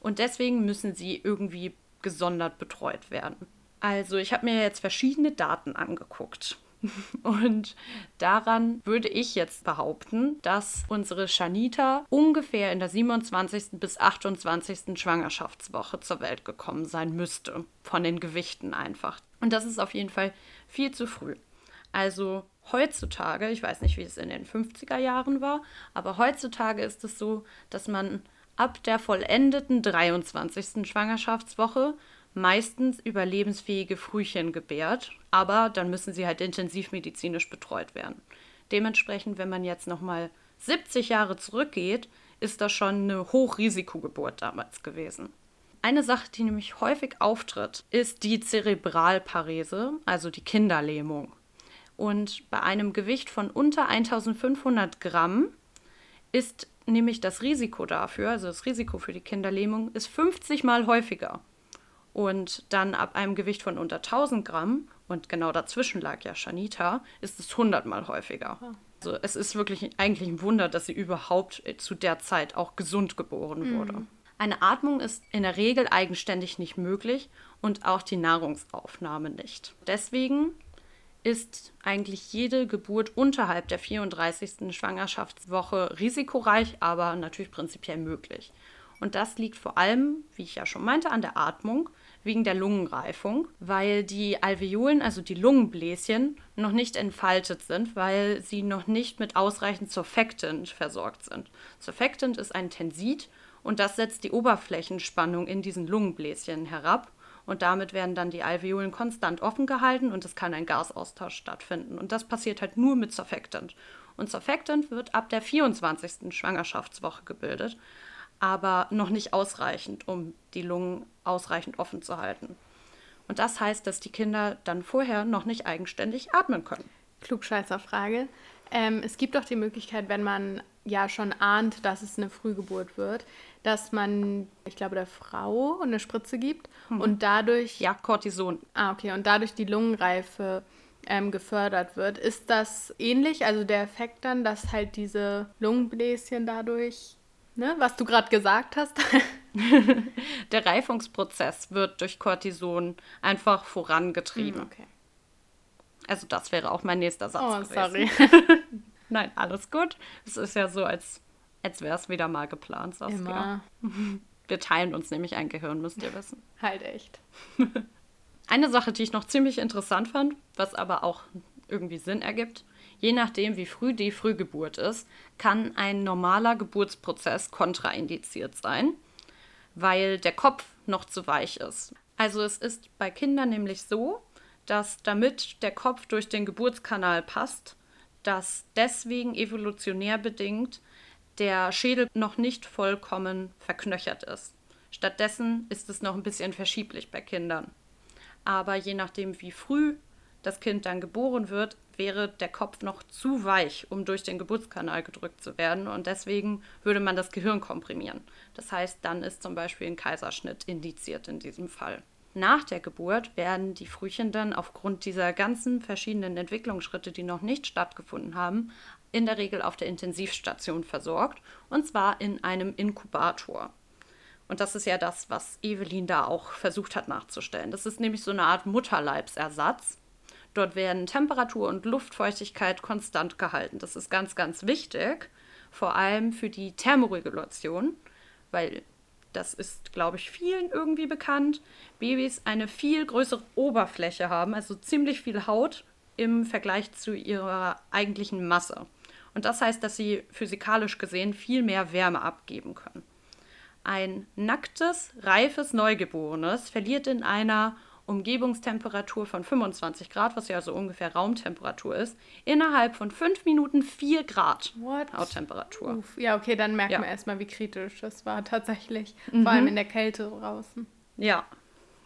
S2: Und deswegen müssen sie irgendwie gesondert betreut werden. Also ich habe mir jetzt verschiedene Daten angeguckt. Und daran würde ich jetzt behaupten, dass unsere Shanita ungefähr in der 27. bis 28. Schwangerschaftswoche zur Welt gekommen sein müsste. Von den Gewichten einfach. Und das ist auf jeden Fall viel zu früh. Also heutzutage, ich weiß nicht, wie es in den 50er Jahren war, aber heutzutage ist es so, dass man ab der vollendeten 23. Schwangerschaftswoche meistens überlebensfähige Frühchen gebärt, aber dann müssen sie halt intensivmedizinisch betreut werden. Dementsprechend, wenn man jetzt nochmal 70 Jahre zurückgeht, ist das schon eine Hochrisikogeburt damals gewesen. Eine Sache, die nämlich häufig auftritt, ist die Zerebralparese, also die Kinderlähmung. Und bei einem Gewicht von unter 1500 Gramm ist nämlich das Risiko dafür, also das Risiko für die Kinderlähmung, ist 50 mal häufiger. Und dann ab einem Gewicht von unter 1000 Gramm, und genau dazwischen lag ja Shanita, ist es 100 mal häufiger. Also es ist wirklich eigentlich ein Wunder, dass sie überhaupt zu der Zeit auch gesund geboren mhm. wurde. Eine Atmung ist in der Regel eigenständig nicht möglich und auch die Nahrungsaufnahme nicht. Deswegen ist eigentlich jede Geburt unterhalb der 34. Schwangerschaftswoche risikoreich, aber natürlich prinzipiell möglich. Und das liegt vor allem, wie ich ja schon meinte, an der Atmung wegen der Lungenreifung, weil die Alveolen, also die Lungenbläschen, noch nicht entfaltet sind, weil sie noch nicht mit ausreichend Surfactant versorgt sind. Surfactant ist ein Tensid und das setzt die Oberflächenspannung in diesen Lungenbläschen herab und damit werden dann die Alveolen konstant offen gehalten und es kann ein Gasaustausch stattfinden. Und das passiert halt nur mit Surfactant. Und Surfactant wird ab der 24. Schwangerschaftswoche gebildet, aber noch nicht ausreichend, um die Lungen ausreichend offen zu halten. Und das heißt, dass die Kinder dann vorher noch nicht eigenständig atmen können.
S1: Klugscheißerfrage. Ähm, es gibt doch die Möglichkeit, wenn man ja schon ahnt, dass es eine Frühgeburt wird, dass man, ich glaube, der Frau eine Spritze gibt hm. und dadurch.
S2: Ja, Cortison.
S1: Ah, okay. Und dadurch die Lungenreife ähm, gefördert wird. Ist das ähnlich? Also der Effekt dann, dass halt diese Lungenbläschen dadurch, ne, was du gerade gesagt hast.
S2: der Reifungsprozess wird durch Cortison einfach vorangetrieben. Hm, okay. Also das wäre auch mein nächster Satz. Oh, gewesen. sorry. Nein, alles gut. Es ist ja so, als als wäre es wieder mal geplant, Saskia. Immer. Wir teilen uns nämlich ein Gehirn, müsst ihr wissen.
S1: Halt echt.
S2: Eine Sache, die ich noch ziemlich interessant fand, was aber auch irgendwie Sinn ergibt. Je nachdem, wie früh die Frühgeburt ist, kann ein normaler Geburtsprozess kontraindiziert sein, weil der Kopf noch zu weich ist. Also es ist bei Kindern nämlich so, dass damit der Kopf durch den Geburtskanal passt, dass deswegen evolutionär bedingt der Schädel noch nicht vollkommen verknöchert ist. Stattdessen ist es noch ein bisschen verschieblich bei Kindern. Aber je nachdem, wie früh das Kind dann geboren wird, wäre der Kopf noch zu weich, um durch den Geburtskanal gedrückt zu werden. Und deswegen würde man das Gehirn komprimieren. Das heißt, dann ist zum Beispiel ein Kaiserschnitt indiziert in diesem Fall. Nach der Geburt werden die Frühchen dann aufgrund dieser ganzen verschiedenen Entwicklungsschritte, die noch nicht stattgefunden haben, in der Regel auf der Intensivstation versorgt und zwar in einem Inkubator. Und das ist ja das, was Evelyn da auch versucht hat nachzustellen. Das ist nämlich so eine Art Mutterleibsersatz. Dort werden Temperatur und Luftfeuchtigkeit konstant gehalten. Das ist ganz, ganz wichtig, vor allem für die Thermoregulation, weil das ist, glaube ich, vielen irgendwie bekannt, Babys eine viel größere Oberfläche haben, also ziemlich viel Haut im Vergleich zu ihrer eigentlichen Masse. Und das heißt, dass sie physikalisch gesehen viel mehr Wärme abgeben können. Ein nacktes, reifes Neugeborenes verliert in einer Umgebungstemperatur von 25 Grad, was ja so ungefähr Raumtemperatur ist, innerhalb von fünf Minuten 4 Grad
S1: What?
S2: Hauttemperatur.
S1: Uff, ja, okay, dann merkt
S2: Ja.
S1: man erstmal, wie kritisch das war tatsächlich.
S2: Mhm.
S1: Vor allem in der Kälte draußen.
S2: Ja,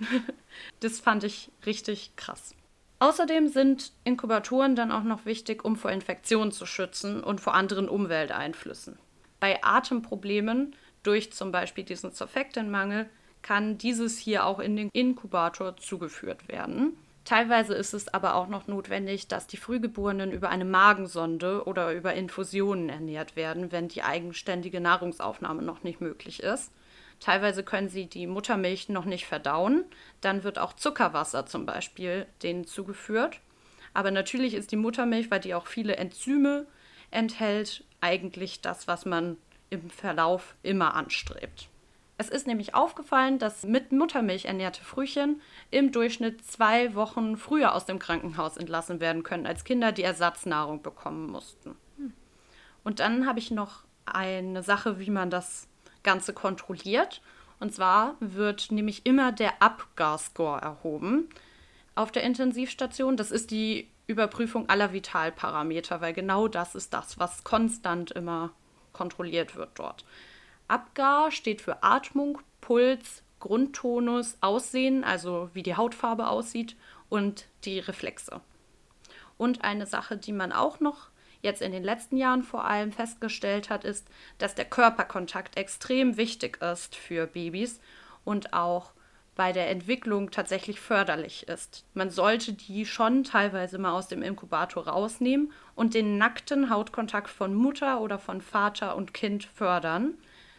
S2: das fand ich richtig krass. Außerdem sind Inkubatoren dann auch noch wichtig, um vor Infektionen zu schützen und vor anderen Umwelteinflüssen. Bei Atemproblemen durch zum Beispiel diesen Surfactanmangel kann dieses hier auch in den Inkubator zugeführt werden. Teilweise ist es aber auch noch notwendig, dass die Frühgeborenen über eine Magensonde oder über Infusionen ernährt werden, wenn die eigenständige Nahrungsaufnahme noch nicht möglich ist. Teilweise können sie die Muttermilch noch nicht verdauen. Dann wird auch Zuckerwasser zum Beispiel denen zugeführt. Aber natürlich ist die Muttermilch, weil die auch viele Enzyme enthält, eigentlich das, was man im Verlauf immer anstrebt. Es ist nämlich aufgefallen, dass mit Muttermilch ernährte Frühchen im Durchschnitt zwei Wochen früher aus dem Krankenhaus entlassen werden können als Kinder, die Ersatznahrung bekommen mussten. Und dann habe ich noch eine Sache, wie man das Ganze kontrolliert. Und zwar wird nämlich immer der Abgasscore erhoben auf der Intensivstation. Das ist die Überprüfung aller Vitalparameter, weil genau das ist das, was konstant immer kontrolliert wird dort. Abgar steht für Atmung, Puls, Grundtonus, Aussehen, also wie die Hautfarbe aussieht und die Reflexe. Und eine Sache, die man auch noch jetzt in den letzten Jahren vor allem festgestellt hat, ist, dass der Körperkontakt extrem wichtig ist für Babys und auch bei der Entwicklung tatsächlich förderlich ist. Man sollte die schon teilweise mal aus dem Inkubator rausnehmen und den nackten Hautkontakt von Mutter oder von Vater und Kind fördern.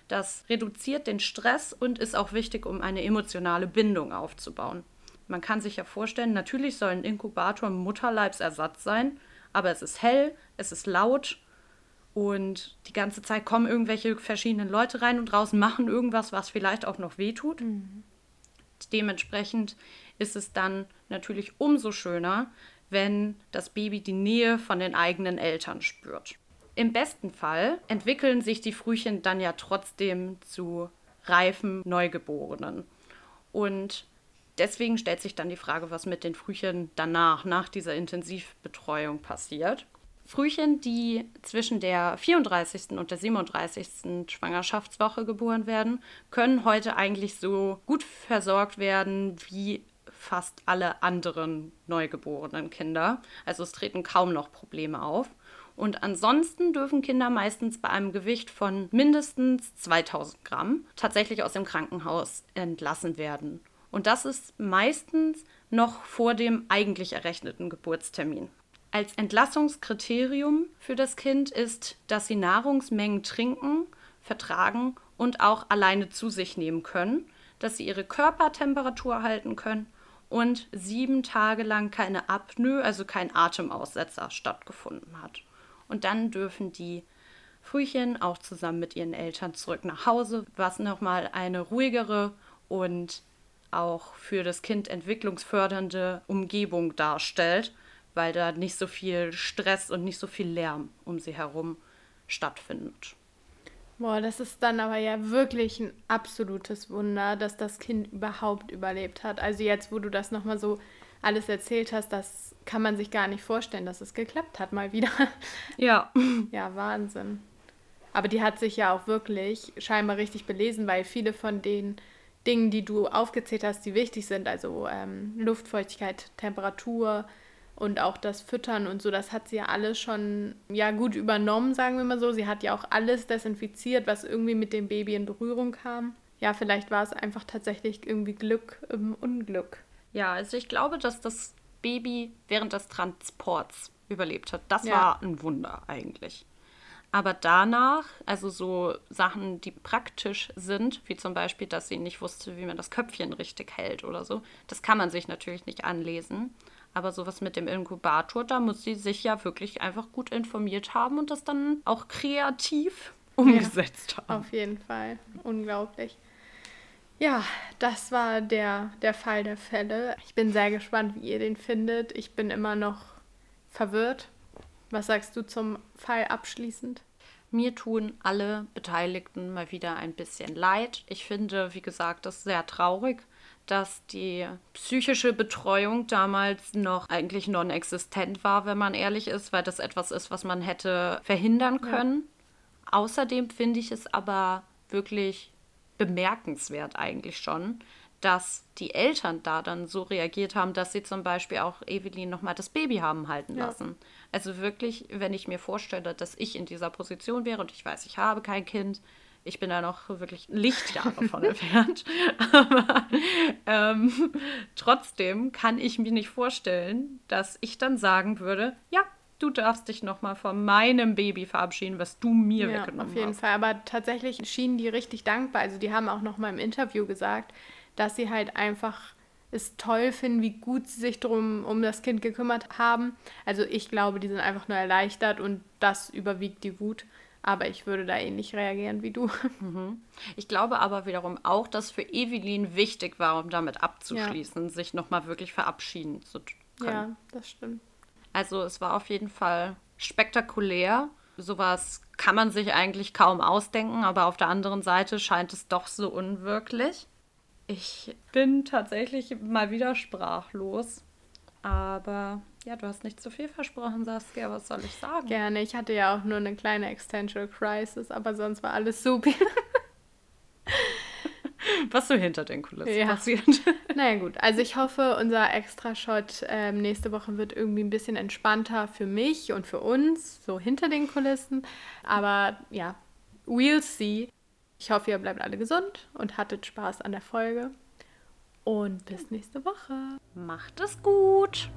S2: Das reduziert den Stress und ist auch wichtig, um eine emotionale Bindung aufzubauen. Man kann sich ja vorstellen, natürlich soll ein Inkubator ein Mutterleibsersatz sein, aber es ist hell, es ist laut und die ganze Zeit kommen irgendwelche verschiedenen Leute rein und raus, machen irgendwas, was vielleicht auch noch wehtut. Dementsprechend ist es dann natürlich umso schöner, wenn das Baby die Nähe von den eigenen Eltern spürt. Im besten Fall entwickeln sich die Frühchen dann ja trotzdem zu reifen Neugeborenen. Und deswegen stellt sich dann die Frage, was mit den Frühchen danach, nach dieser Intensivbetreuung passiert. Frühchen, die zwischen der 34. und der 37. Schwangerschaftswoche geboren werden, können heute eigentlich so gut versorgt werden wie fast alle anderen neugeborenen Kinder. Also es treten kaum noch Probleme auf. Und ansonsten dürfen Kinder meistens bei einem Gewicht von mindestens 2000 Gramm tatsächlich aus dem Krankenhaus entlassen werden. Und das ist meistens noch vor dem eigentlich errechneten Geburtstermin. Als Entlassungskriterium für das Kind ist, dass sie Nahrungsmengen trinken, vertragen und auch alleine zu sich nehmen können, dass sie ihre Körpertemperatur halten können und sieben Tage lang keine Apnoe, also kein Atemaussetzer stattgefunden hat. Und dann dürfen die Frühchen auch zusammen mit ihren Eltern zurück nach Hause, was nochmal eine ruhigere und auch für das Kind entwicklungsfördernde Umgebung darstellt, weil da nicht so viel Stress und nicht so viel Lärm um sie herum stattfindet.
S1: Boah, das ist dann aber ja wirklich ein absolutes Wunder, dass das Kind überhaupt überlebt hat. Also jetzt, wo du das nochmal so alles erzählt hast, das kann man sich gar nicht vorstellen, dass es geklappt hat, mal wieder.
S2: Ja,
S1: Ja, Wahnsinn. Aber die hat sich ja auch wirklich scheinbar richtig belesen, weil viele von den Dingen, die du aufgezählt hast, die wichtig sind, also ähm, Luftfeuchtigkeit, Temperatur und auch das Füttern und so, das hat sie ja alles schon ja gut übernommen, sagen wir mal so. Sie hat ja auch alles desinfiziert, was irgendwie mit dem Baby in Berührung kam. Ja, vielleicht war es einfach tatsächlich irgendwie Glück im Unglück.
S2: ja, also ich glaube, dass das Baby während des Transports überlebt hat. Das
S1: Ja.
S2: war ein Wunder eigentlich. Aber danach, also so Sachen, die praktisch sind, wie zum Beispiel, dass sie nicht wusste, wie man das Köpfchen richtig hält oder so, das kann man sich natürlich nicht anlesen. Aber sowas mit dem Inkubator, da muss sie sich ja wirklich einfach gut informiert haben und das dann auch kreativ umgesetzt
S1: ja,
S2: haben.
S1: Auf jeden Fall. Unglaublich. Ja, das war der, der Fall der Fälle. Ich bin sehr gespannt, wie ihr den findet. Ich bin immer noch verwirrt. Was sagst du zum Fall abschließend?
S2: Mir tun alle Beteiligten mal wieder ein bisschen leid. Ich finde, wie gesagt, das sehr traurig, dass die psychische Betreuung damals noch eigentlich non-existent war, wenn man ehrlich ist, weil das etwas ist, was man hätte verhindern können. Ja. Außerdem finde ich es aber wirklich bemerkenswert eigentlich schon, dass die Eltern da dann so reagiert haben, dass sie zum Beispiel auch Evelyn nochmal das Baby haben halten ja. lassen. Also wirklich, wenn ich mir vorstelle, dass ich in dieser Position wäre und ich weiß, ich habe kein Kind, ich bin da noch wirklich Lichtjahre von entfernt. Aber ähm, trotzdem kann ich mir nicht vorstellen, dass ich dann sagen würde, ja, du darfst dich nochmal von meinem Baby verabschieden, was du mir ja, weggenommen hast.
S1: Auf jeden
S2: hast.
S1: Fall, aber tatsächlich schienen die richtig dankbar. Also die haben auch nochmal im Interview gesagt, dass sie halt einfach es toll finden, wie gut sie sich drum um das Kind gekümmert haben. Also ich glaube, die sind einfach nur erleichtert und das überwiegt die Wut. Aber ich würde da ähnlich reagieren wie du.
S2: Mhm. Ich glaube aber wiederum auch, dass für Evelyn wichtig war, um damit abzuschließen, ja. sich nochmal wirklich verabschieden zu können.
S1: Ja, das stimmt.
S2: Also es war auf jeden Fall spektakulär. Sowas kann man sich eigentlich kaum ausdenken, aber auf der anderen Seite scheint es doch so unwirklich. Ich bin tatsächlich mal wieder sprachlos. Aber ja, du hast nicht zu viel versprochen, Saskia. Was soll ich sagen?
S1: Gerne. Ich hatte ja auch nur eine kleine Existential Crisis, aber sonst war alles super.
S2: Was so hinter den Kulissen ja. passiert.
S1: Naja, gut. Also, ich hoffe, unser Extra-Shot ähm, nächste Woche wird irgendwie ein bisschen entspannter für mich und für uns, so hinter den Kulissen. Aber ja, we'll see. Ich hoffe, ihr bleibt alle gesund und hattet Spaß an der Folge. Und bis nächste Woche.
S2: Macht es gut.